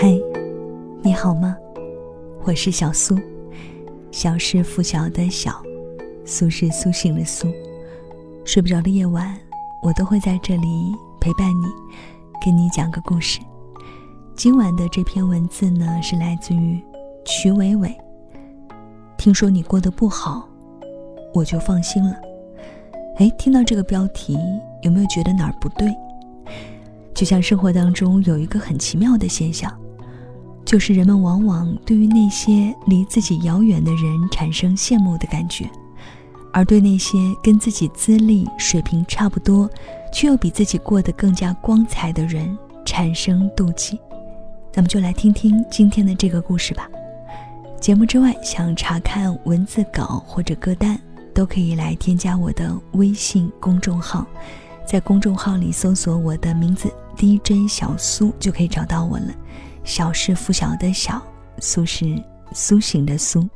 嗨，你好吗？我是小苏，小是拂晓的小，苏是苏醒的苏。睡不着的夜晚，我都会在这里陪伴你，给你讲个故事。今晚的这篇文字呢，是来自于曲伟伟。听说你过得不好，我就放心了。哎，听到这个标题，有没有觉得哪儿不对？就像生活当中有一个很奇妙的现象，就是人们往往对于那些离自己遥远的人产生羡慕的感觉，而对那些跟自己资历水平差不多，却又比自己过得更加光彩的人产生妒忌。咱们就来听听今天的这个故事吧。节目之外，想查看文字稿或者歌单，都可以来添加我的微信公众号，在公众号里搜索我的名字。DJ 小苏就可以找到我了。小是拂晓的小，苏是苏醒的苏。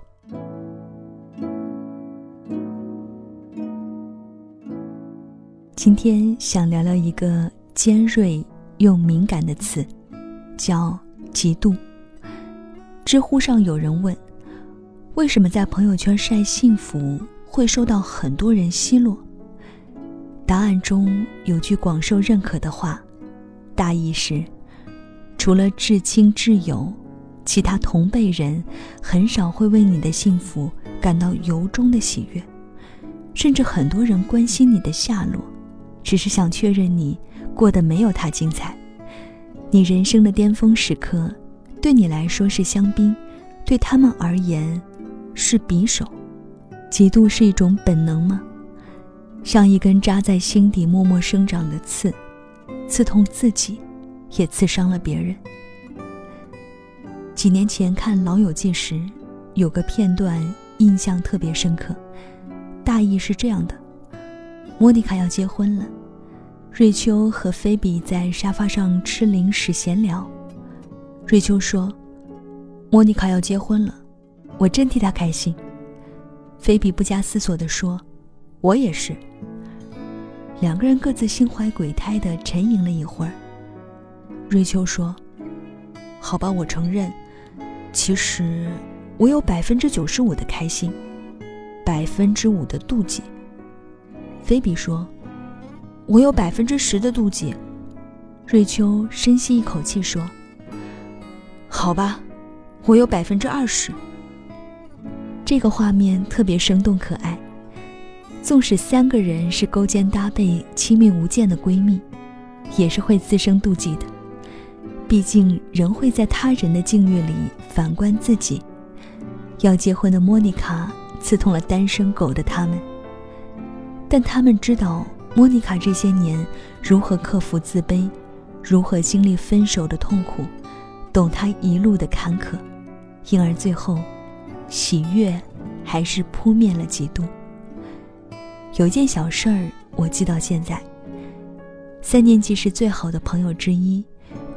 今天想聊聊一个尖锐又敏感的词，叫嫉妒。知乎上有人问：为什么在朋友圈晒幸福会受到很多人奚落？答案中有句广受认可的话。大意是，除了至亲至友，其他同辈人很少会为你的幸福感到由衷的喜悦，甚至很多人关心你的下落，只是想确认你过得没有他精彩。你人生的巅峰时刻，对你来说是香槟，对他们而言是匕首。嫉妒是一种本能吗？像一根扎在心底默默生长的刺。刺痛自己，也刺伤了别人。几年前看《老友记》时，有个片段印象特别深刻，大意是这样的：莫妮卡要结婚了，瑞秋和菲比在沙发上吃零食闲聊。瑞秋说：“莫妮卡要结婚了，我真替她开心。”菲比不加思索地说：“我也是。”两个人各自心怀鬼胎的沉吟了一会儿。瑞秋说：“好吧，我承认，其实我有百分之九十五的开心，百分之五的妒忌。”菲比说：“我有百分之十的妒忌。”瑞秋深吸一口气说：“好吧，我有百分之二十。”这个画面特别生动可爱。纵使三个人是勾肩搭背、亲密无间的闺蜜，也是会滋生妒忌的。毕竟人会在他人的境遇里反观自己。要结婚的莫妮卡刺痛了单身狗的他们，但他们知道莫妮卡这些年如何克服自卑，如何经历分手的痛苦，懂她一路的坎坷，因而最后，喜悦还是扑灭了嫉妒。有件小事儿我记到现在。三年级时最好的朋友之一，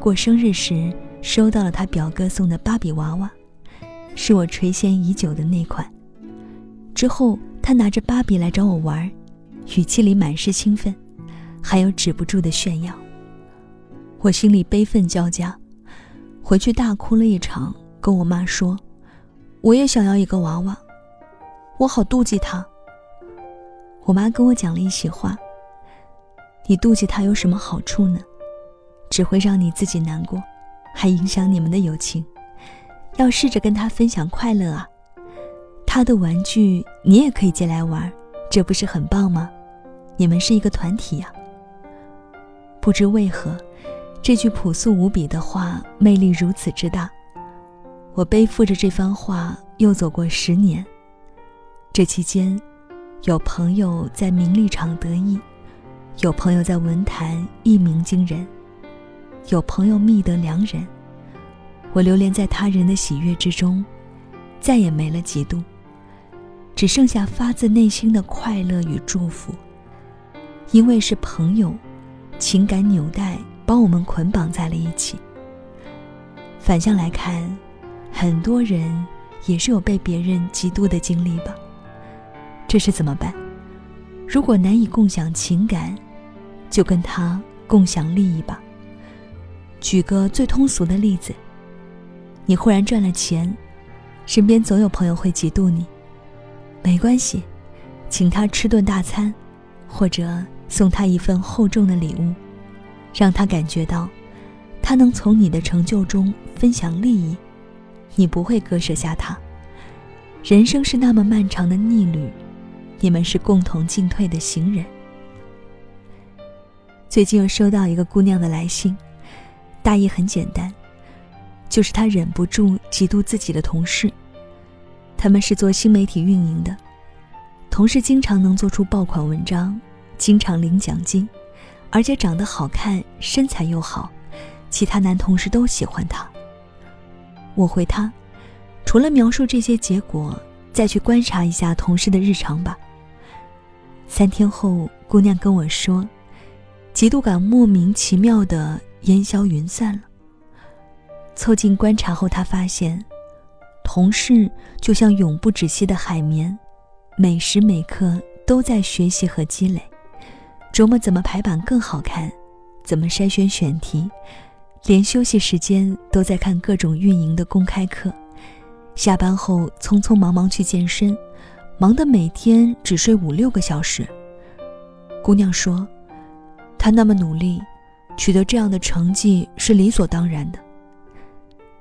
过生日时收到了他表哥送的芭比娃娃，是我垂涎已久的那款。之后他拿着芭比来找我玩，语气里满是兴奋，还有止不住的炫耀。我心里悲愤交加，回去大哭了一场，跟我妈说：“我也想要一个娃娃，我好妒忌他。”我妈跟我讲了一席话：“你妒忌他有什么好处呢？只会让你自己难过，还影响你们的友情。要试着跟他分享快乐啊！他的玩具你也可以借来玩，这不是很棒吗？你们是一个团体呀。”不知为何，这句朴素无比的话魅力如此之大。我背负着这番话又走过十年，这期间。有朋友在名利场得意，有朋友在文坛一鸣惊人，有朋友觅得良人。我流连在他人的喜悦之中，再也没了嫉妒，只剩下发自内心的快乐与祝福。因为是朋友，情感纽带把我们捆绑在了一起。反向来看，很多人也是有被别人嫉妒的经历吧。这是怎么办？如果难以共享情感，就跟他共享利益吧。举个最通俗的例子，你忽然赚了钱，身边总有朋友会嫉妒你。没关系，请他吃顿大餐，或者送他一份厚重的礼物，让他感觉到，他能从你的成就中分享利益，你不会割舍下他。人生是那么漫长的逆旅，你们是共同进退的行人。最近又收到一个姑娘的来信，大意很简单，就是他忍不住嫉妒自己的同事。他们是做新媒体运营的，同事经常能做出爆款文章，经常领奖金，而且长得好看，身材又好，其他男同事都喜欢他。我回他，除了描述这些结果，再去观察一下同事的日常吧。三天后，姑娘跟我说，嫉妒感莫名其妙的烟消云散了。凑近观察后，他发现。同事就像永不止息的海绵，每时每刻都在学习和积累，琢磨怎么排版更好看，怎么筛选选题，连休息时间都在看各种运营的公开课。下班后匆匆忙忙去健身，忙得每天只睡五六个小时。姑娘说：“她那么努力，取得这样的成绩是理所当然的。”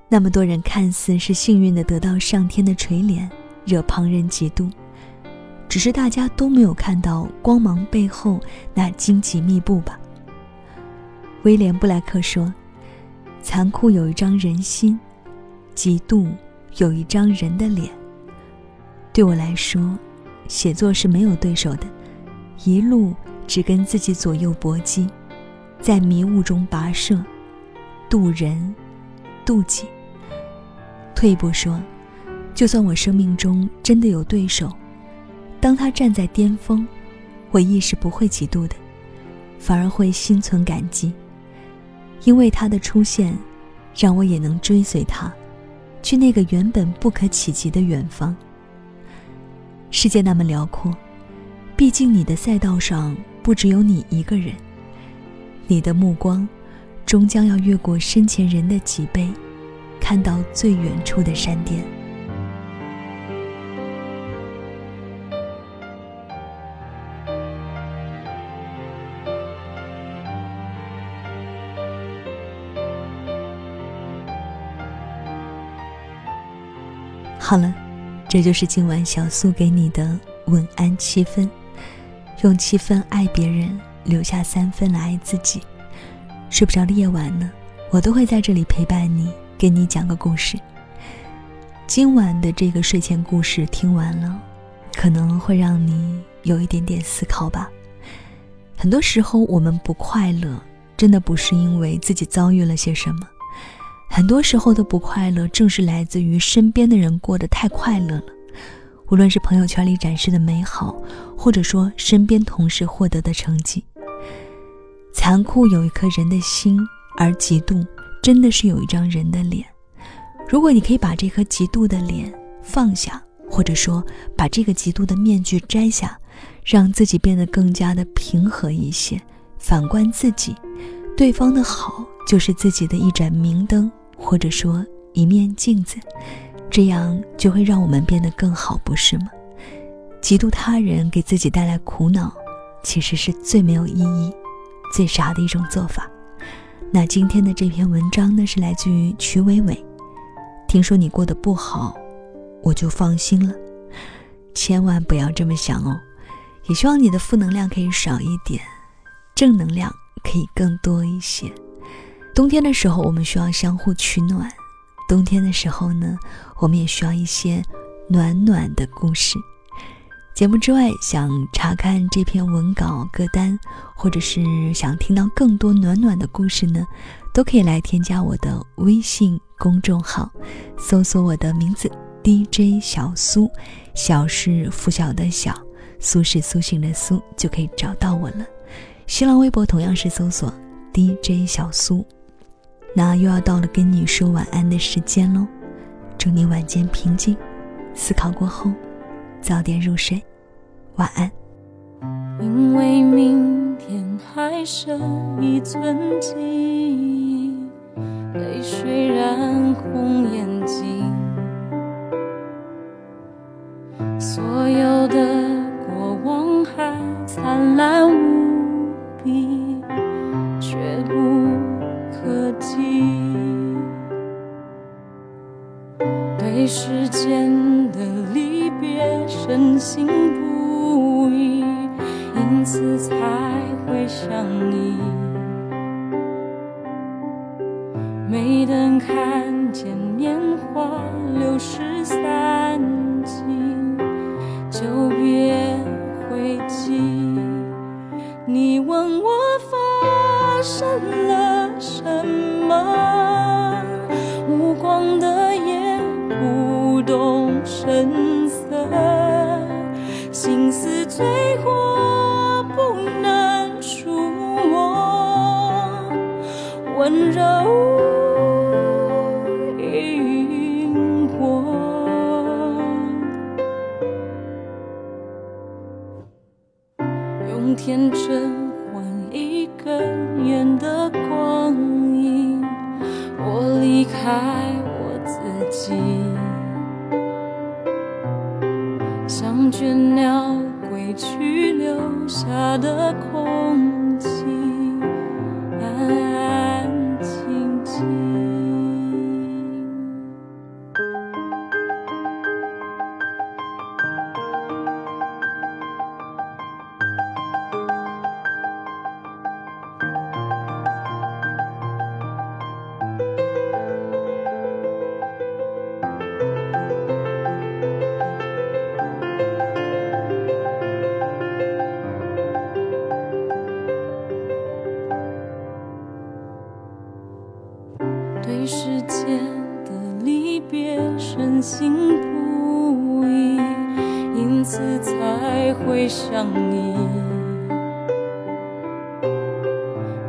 那么多人看似是幸运的得到上天的垂怜，惹旁人嫉妒，只是大家都没有看到光芒背后那荆棘密布吧。威廉布莱克说：“残酷有一张人心，嫉妒有一张人的脸。”对我来说，写作是没有对手的，一路只跟自己左右搏击，在迷雾中跋涉，渡人，渡己。退一步说，就算我生命中真的有对手，当他站在巅峰，我亦是不会嫉妒的，反而会心存感激，因为他的出现，让我也能追随他，去那个原本不可企及的远方。世界那么辽阔，毕竟你的赛道上不只有你一个人，你的目光，终将要越过身前人的脊背。看到最远处的山巅。好了，这就是今晚小苏给你的晚安七分。用七分爱别人，留下三分来爱自己。睡不着的夜晚呢，我都会在这里陪伴你。给你讲个故事。今晚的这个睡前故事听完了，可能会让你有一点点思考吧。很多时候，我们不快乐，真的不是因为自己遭遇了些什么，很多时候的不快乐，正是来自于身边的人过得太快乐了。无论是朋友圈里展示的美好，或者说身边同事获得的成绩，残酷有一颗人的心，而嫉妒。真的是有一张人的脸，如果你可以把这颗嫉妒的脸放下，或者说把这个嫉妒的面具摘下，让自己变得更加的平和一些。反观自己，对方的好就是自己的一盏明灯，或者说一面镜子，这样就会让我们变得更好，不是吗？嫉妒他人给自己带来苦恼，其实是最没有意义、最傻的一种做法。那今天的这篇文章呢，是来自于曲伟伟。听说你过得不好，我就放心了。千万不要这么想哦。也希望你的负能量可以少一点，正能量可以更多一些。冬天的时候，我们需要相互取暖。冬天的时候呢，我们也需要一些暖暖的故事。节目之外，想查看这篇文稿歌单，或者是想听到更多暖暖的故事呢，都可以来添加我的微信公众号，搜索我的名字 DJ 小苏，小是拂晓的小，苏是苏醒的苏，就可以找到我了。新浪微博同样是搜索 DJ 小苏。那又要到了跟你说晚安的时间喽，祝你晚间平静，思考过后。早点入睡，晚安。因为明天还剩一寸记忆，泪水染红眼。相依。没等看见年华流逝散尽，就别回击。你问我发生了什么？无光的夜，不动声色，心思醉过，不能说，温柔。因果，用天真换一根烟的光阴，我离开我自己，像倦鸟归去留下的空气，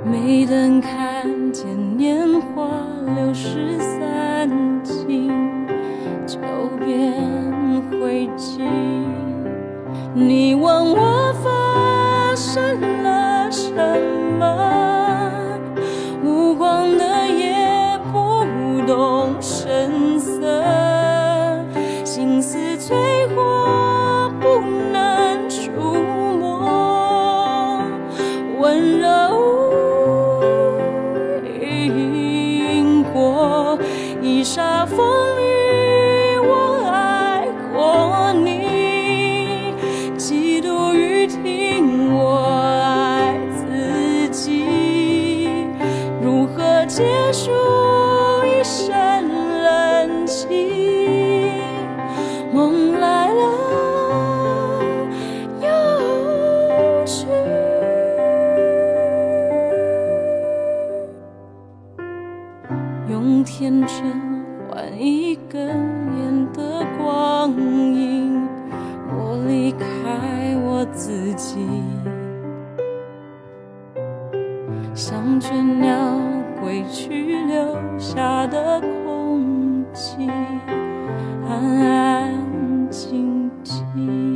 没等看见年华流逝散尽，就变灰烬。你问我发生了什么？梦来了又去，用天真换一根烟的光阴，我离开我自己。像倦鸟归去留下的空气，安安 Mm-hmm.